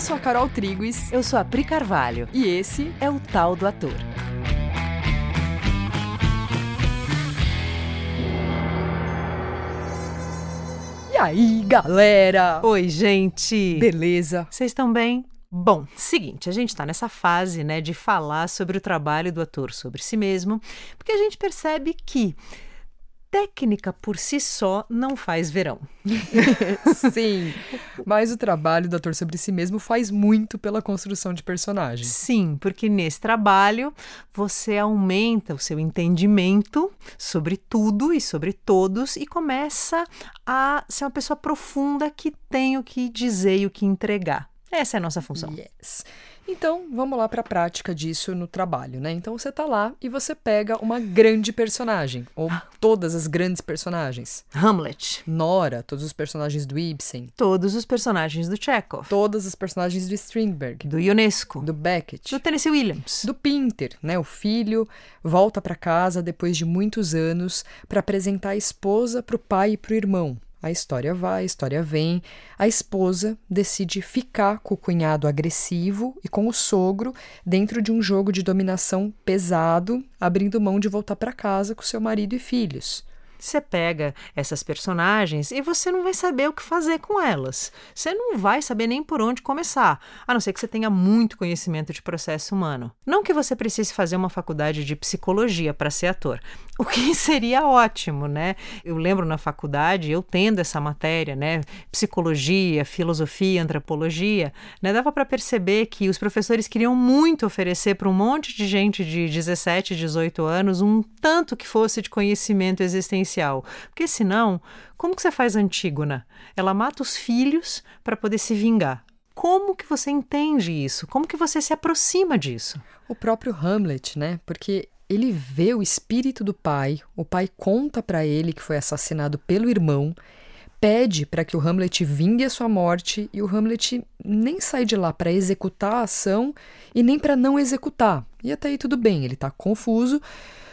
Eu sou a Carol Triguis. Eu sou a Pri Carvalho. E esse é o Tal do Ator. E aí, galera? Oi, gente. Beleza? Vocês estão bem? Bom, seguinte, a gente está nessa fase, né, de falar sobre o trabalho do ator sobre si mesmo, porque a gente percebe que técnica por si só não faz verão. Sim, mas o trabalho do ator sobre si mesmo faz muito pela construção de personagens. Sim, porque nesse trabalho você aumenta o seu entendimento sobre tudo e sobre todos e começa a ser uma pessoa profunda que tem o que dizer e o que entregar. Essa é a nossa função. Yes. Então, vamos lá para a prática disso no trabalho, né? Então, você tá lá e você pega uma grande personagem, ou todas as grandes personagens. Hamlet. Nora, todos os personagens do Ibsen. Todos os personagens do Chekhov. Todas as personagens do Strindberg. Do Ionesco. Do Beckett. Do Tennessee Williams. Do Pinter, né? O filho volta para casa depois de muitos anos para apresentar a esposa para o pai e para o irmão. A história vai, a história vem. A esposa decide ficar com o cunhado agressivo e com o sogro dentro de um jogo de dominação pesado, abrindo mão de voltar para casa com seu marido e filhos. Você pega essas personagens e você não vai saber o que fazer com elas. Você não vai saber nem por onde começar, a não ser que você tenha muito conhecimento de processo humano. Não que você precise fazer uma faculdade de psicologia para ser ator, o que seria ótimo, né? Eu lembro na faculdade, eu tendo essa matéria, né, psicologia, filosofia, antropologia, né, dava para perceber que os professores queriam muito oferecer para um monte de gente de 17, 18 anos um tanto que fosse de conhecimento existencial porque senão, como que você faz Antígona? Ela mata os filhos para poder se vingar. Como que você entende isso? Como que você se aproxima disso? O próprio Hamlet, né? Porque ele vê o espírito do pai, o pai conta para ele que foi assassinado pelo irmão, pede para que o Hamlet vingue a sua morte e o Hamlet nem sai de lá para executar a ação e nem para não executar. E até aí tudo bem, ele está confuso,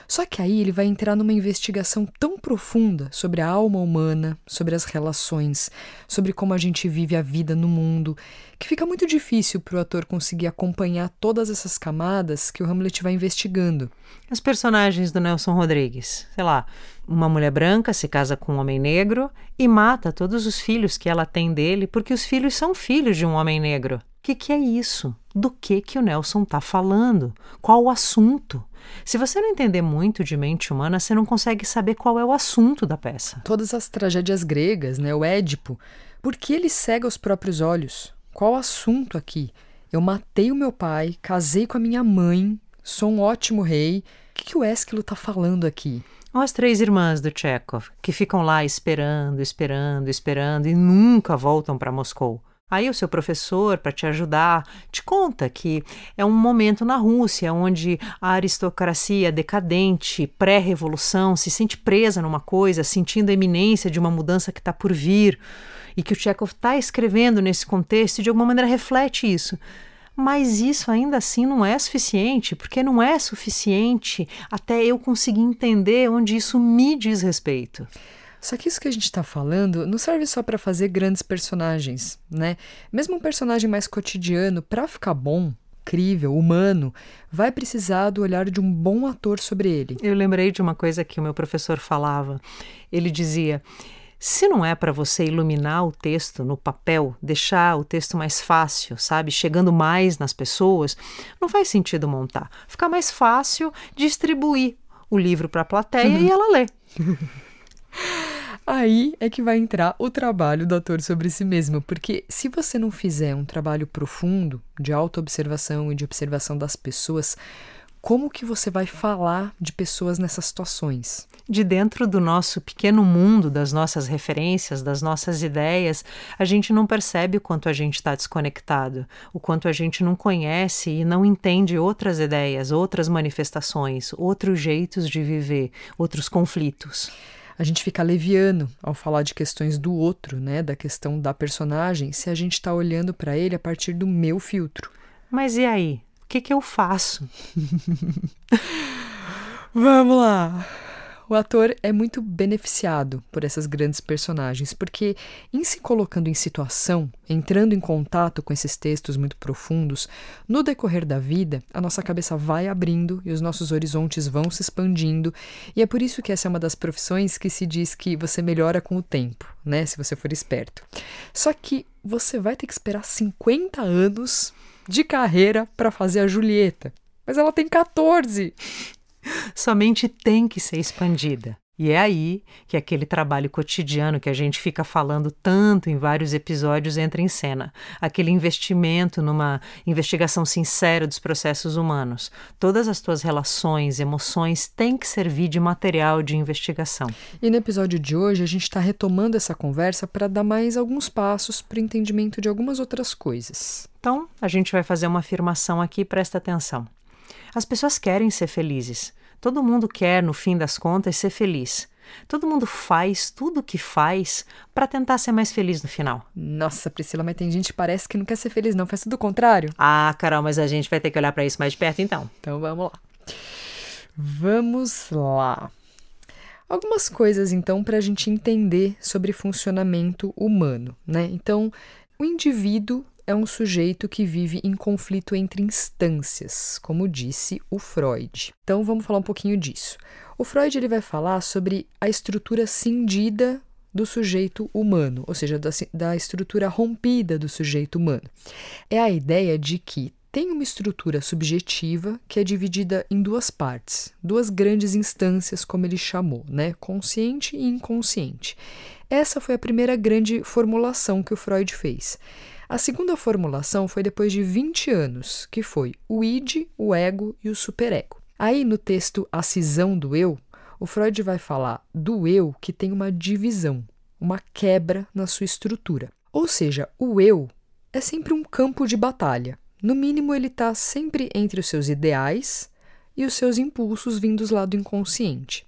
só que aí ele vai entrar numa investigação tão profunda sobre a alma humana, sobre as relações, sobre como a gente vive a vida no mundo, que fica muito difícil para o ator conseguir acompanhar todas essas camadas que o Hamlet vai investigando. As personagens do Nelson Rodrigues, sei lá, uma mulher branca se casa com um homem negro e mata todos os filhos que ela tem dele porque os filhos são filhos de um homem negro. O que, que é isso? Do que que o Nelson está falando? Qual o assunto? Se você não entender muito de mente humana, você não consegue saber qual é o assunto da peça. Todas as tragédias gregas, né? O Édipo, por que ele cega os próprios olhos? Qual o assunto aqui? Eu matei o meu pai, casei com a minha mãe, sou um ótimo rei. O que, que o Ésquilo está falando aqui? As três irmãs do Chekhov, que ficam lá esperando, esperando, esperando e nunca voltam para Moscou. Aí o seu professor, para te ajudar, te conta que é um momento na Rússia onde a aristocracia decadente, pré-revolução, se sente presa numa coisa, sentindo a iminência de uma mudança que está por vir, e que o Chekhov está escrevendo nesse contexto e de alguma maneira reflete isso. Mas isso ainda assim não é suficiente, porque não é suficiente até eu conseguir entender onde isso me diz respeito. Só que isso que a gente está falando não serve só para fazer grandes personagens, né? Mesmo um personagem mais cotidiano, para ficar bom, incrível, humano, vai precisar do olhar de um bom ator sobre ele. Eu lembrei de uma coisa que o meu professor falava. Ele dizia: se não é para você iluminar o texto no papel, deixar o texto mais fácil, sabe, chegando mais nas pessoas, não faz sentido montar. Fica mais fácil distribuir o livro para a plateia e ela lê. Aí é que vai entrar o trabalho do ator sobre si mesmo, porque se você não fizer um trabalho profundo de autoobservação e de observação das pessoas, como que você vai falar de pessoas nessas situações? De dentro do nosso pequeno mundo, das nossas referências, das nossas ideias, a gente não percebe o quanto a gente está desconectado, o quanto a gente não conhece e não entende outras ideias, outras manifestações, outros jeitos de viver, outros conflitos a gente fica leviano ao falar de questões do outro, né, da questão da personagem, se a gente está olhando para ele a partir do meu filtro. Mas e aí? O que, que eu faço? Vamos lá! O ator é muito beneficiado por essas grandes personagens, porque em se colocando em situação, entrando em contato com esses textos muito profundos, no decorrer da vida, a nossa cabeça vai abrindo e os nossos horizontes vão se expandindo, e é por isso que essa é uma das profissões que se diz que você melhora com o tempo, né, se você for esperto. Só que você vai ter que esperar 50 anos de carreira para fazer a Julieta. Mas ela tem 14. Sua mente tem que ser expandida. E é aí que aquele trabalho cotidiano que a gente fica falando tanto em vários episódios entra em cena. Aquele investimento numa investigação sincera dos processos humanos. Todas as tuas relações, emoções têm que servir de material de investigação. E no episódio de hoje a gente está retomando essa conversa para dar mais alguns passos para o entendimento de algumas outras coisas. Então, a gente vai fazer uma afirmação aqui, presta atenção. As pessoas querem ser felizes. Todo mundo quer, no fim das contas, ser feliz. Todo mundo faz tudo o que faz para tentar ser mais feliz no final. Nossa, Priscila, mas tem gente que parece que não quer ser feliz, não. Faz tudo o contrário. Ah, Carol, mas a gente vai ter que olhar para isso mais de perto então. Então vamos lá. Vamos lá. Algumas coisas, então, para a gente entender sobre funcionamento humano, né? Então, o indivíduo é um sujeito que vive em conflito entre instâncias, como disse o Freud. Então vamos falar um pouquinho disso. O Freud ele vai falar sobre a estrutura cindida do sujeito humano, ou seja, da, da estrutura rompida do sujeito humano. É a ideia de que tem uma estrutura subjetiva que é dividida em duas partes, duas grandes instâncias, como ele chamou, né? Consciente e inconsciente. Essa foi a primeira grande formulação que o Freud fez. A segunda formulação foi depois de 20 anos, que foi o id, o ego e o superego. Aí no texto A Cisão do Eu, o Freud vai falar do eu que tem uma divisão, uma quebra na sua estrutura. Ou seja, o eu é sempre um campo de batalha. No mínimo, ele está sempre entre os seus ideais e os seus impulsos vindos lá do inconsciente.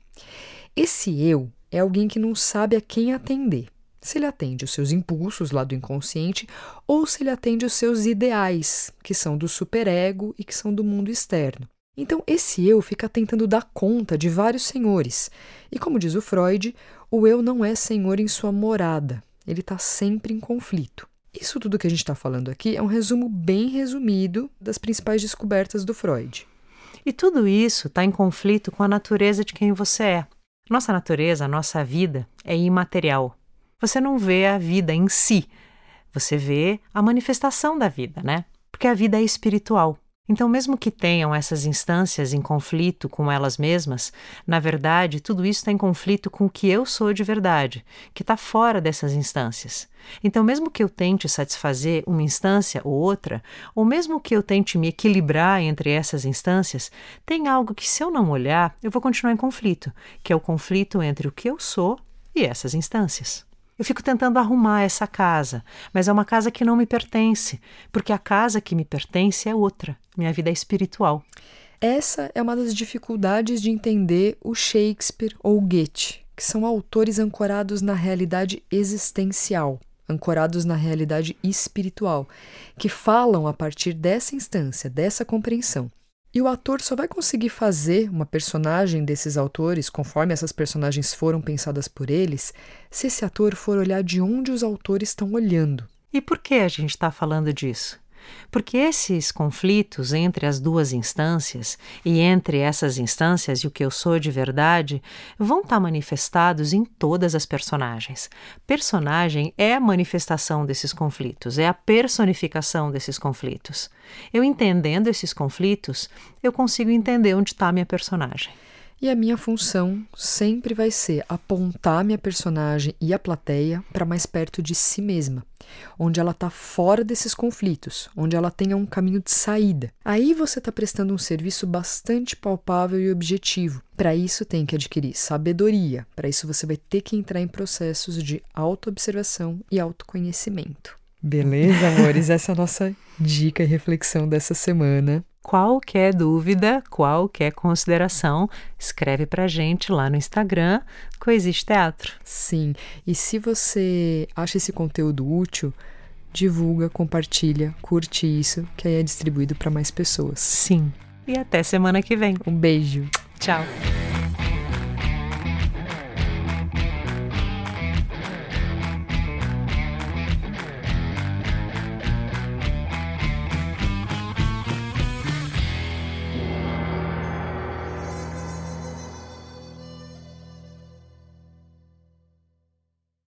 Esse eu é alguém que não sabe a quem atender se ele atende os seus impulsos lá do inconsciente ou se ele atende os seus ideais, que são do superego e que são do mundo externo. Então, esse eu fica tentando dar conta de vários senhores. E como diz o Freud, o eu não é senhor em sua morada, ele está sempre em conflito. Isso tudo que a gente está falando aqui é um resumo bem resumido das principais descobertas do Freud. E tudo isso está em conflito com a natureza de quem você é. Nossa natureza, nossa vida, é imaterial você não vê a vida em si, você vê a manifestação da vida, né? Porque a vida é espiritual. Então, mesmo que tenham essas instâncias em conflito com elas mesmas, na verdade, tudo isso está em conflito com o que eu sou de verdade, que está fora dessas instâncias. Então, mesmo que eu tente satisfazer uma instância ou outra, ou mesmo que eu tente me equilibrar entre essas instâncias, tem algo que, se eu não olhar, eu vou continuar em conflito, que é o conflito entre o que eu sou e essas instâncias. Eu fico tentando arrumar essa casa, mas é uma casa que não me pertence, porque a casa que me pertence é outra. Minha vida é espiritual. Essa é uma das dificuldades de entender o Shakespeare ou Goethe, que são autores ancorados na realidade existencial, ancorados na realidade espiritual, que falam a partir dessa instância, dessa compreensão. E o ator só vai conseguir fazer uma personagem desses autores, conforme essas personagens foram pensadas por eles, se esse ator for olhar de onde os autores estão olhando. E por que a gente está falando disso? Porque esses conflitos entre as duas instâncias e entre essas instâncias e o que eu sou de verdade vão estar tá manifestados em todas as personagens. Personagem é a manifestação desses conflitos, é a personificação desses conflitos. Eu entendendo esses conflitos, eu consigo entender onde está a minha personagem. E a minha função sempre vai ser apontar minha personagem e a plateia para mais perto de si mesma, onde ela está fora desses conflitos, onde ela tenha um caminho de saída. Aí você está prestando um serviço bastante palpável e objetivo. Para isso tem que adquirir sabedoria, para isso você vai ter que entrar em processos de autoobservação e autoconhecimento. Beleza, amores? Essa é a nossa dica e reflexão dessa semana. Qualquer dúvida, qualquer consideração, escreve pra gente lá no Instagram, Coexiste Teatro. Sim, e se você acha esse conteúdo útil, divulga, compartilha, curte isso, que aí é distribuído para mais pessoas. Sim. E até semana que vem. Um beijo. Tchau.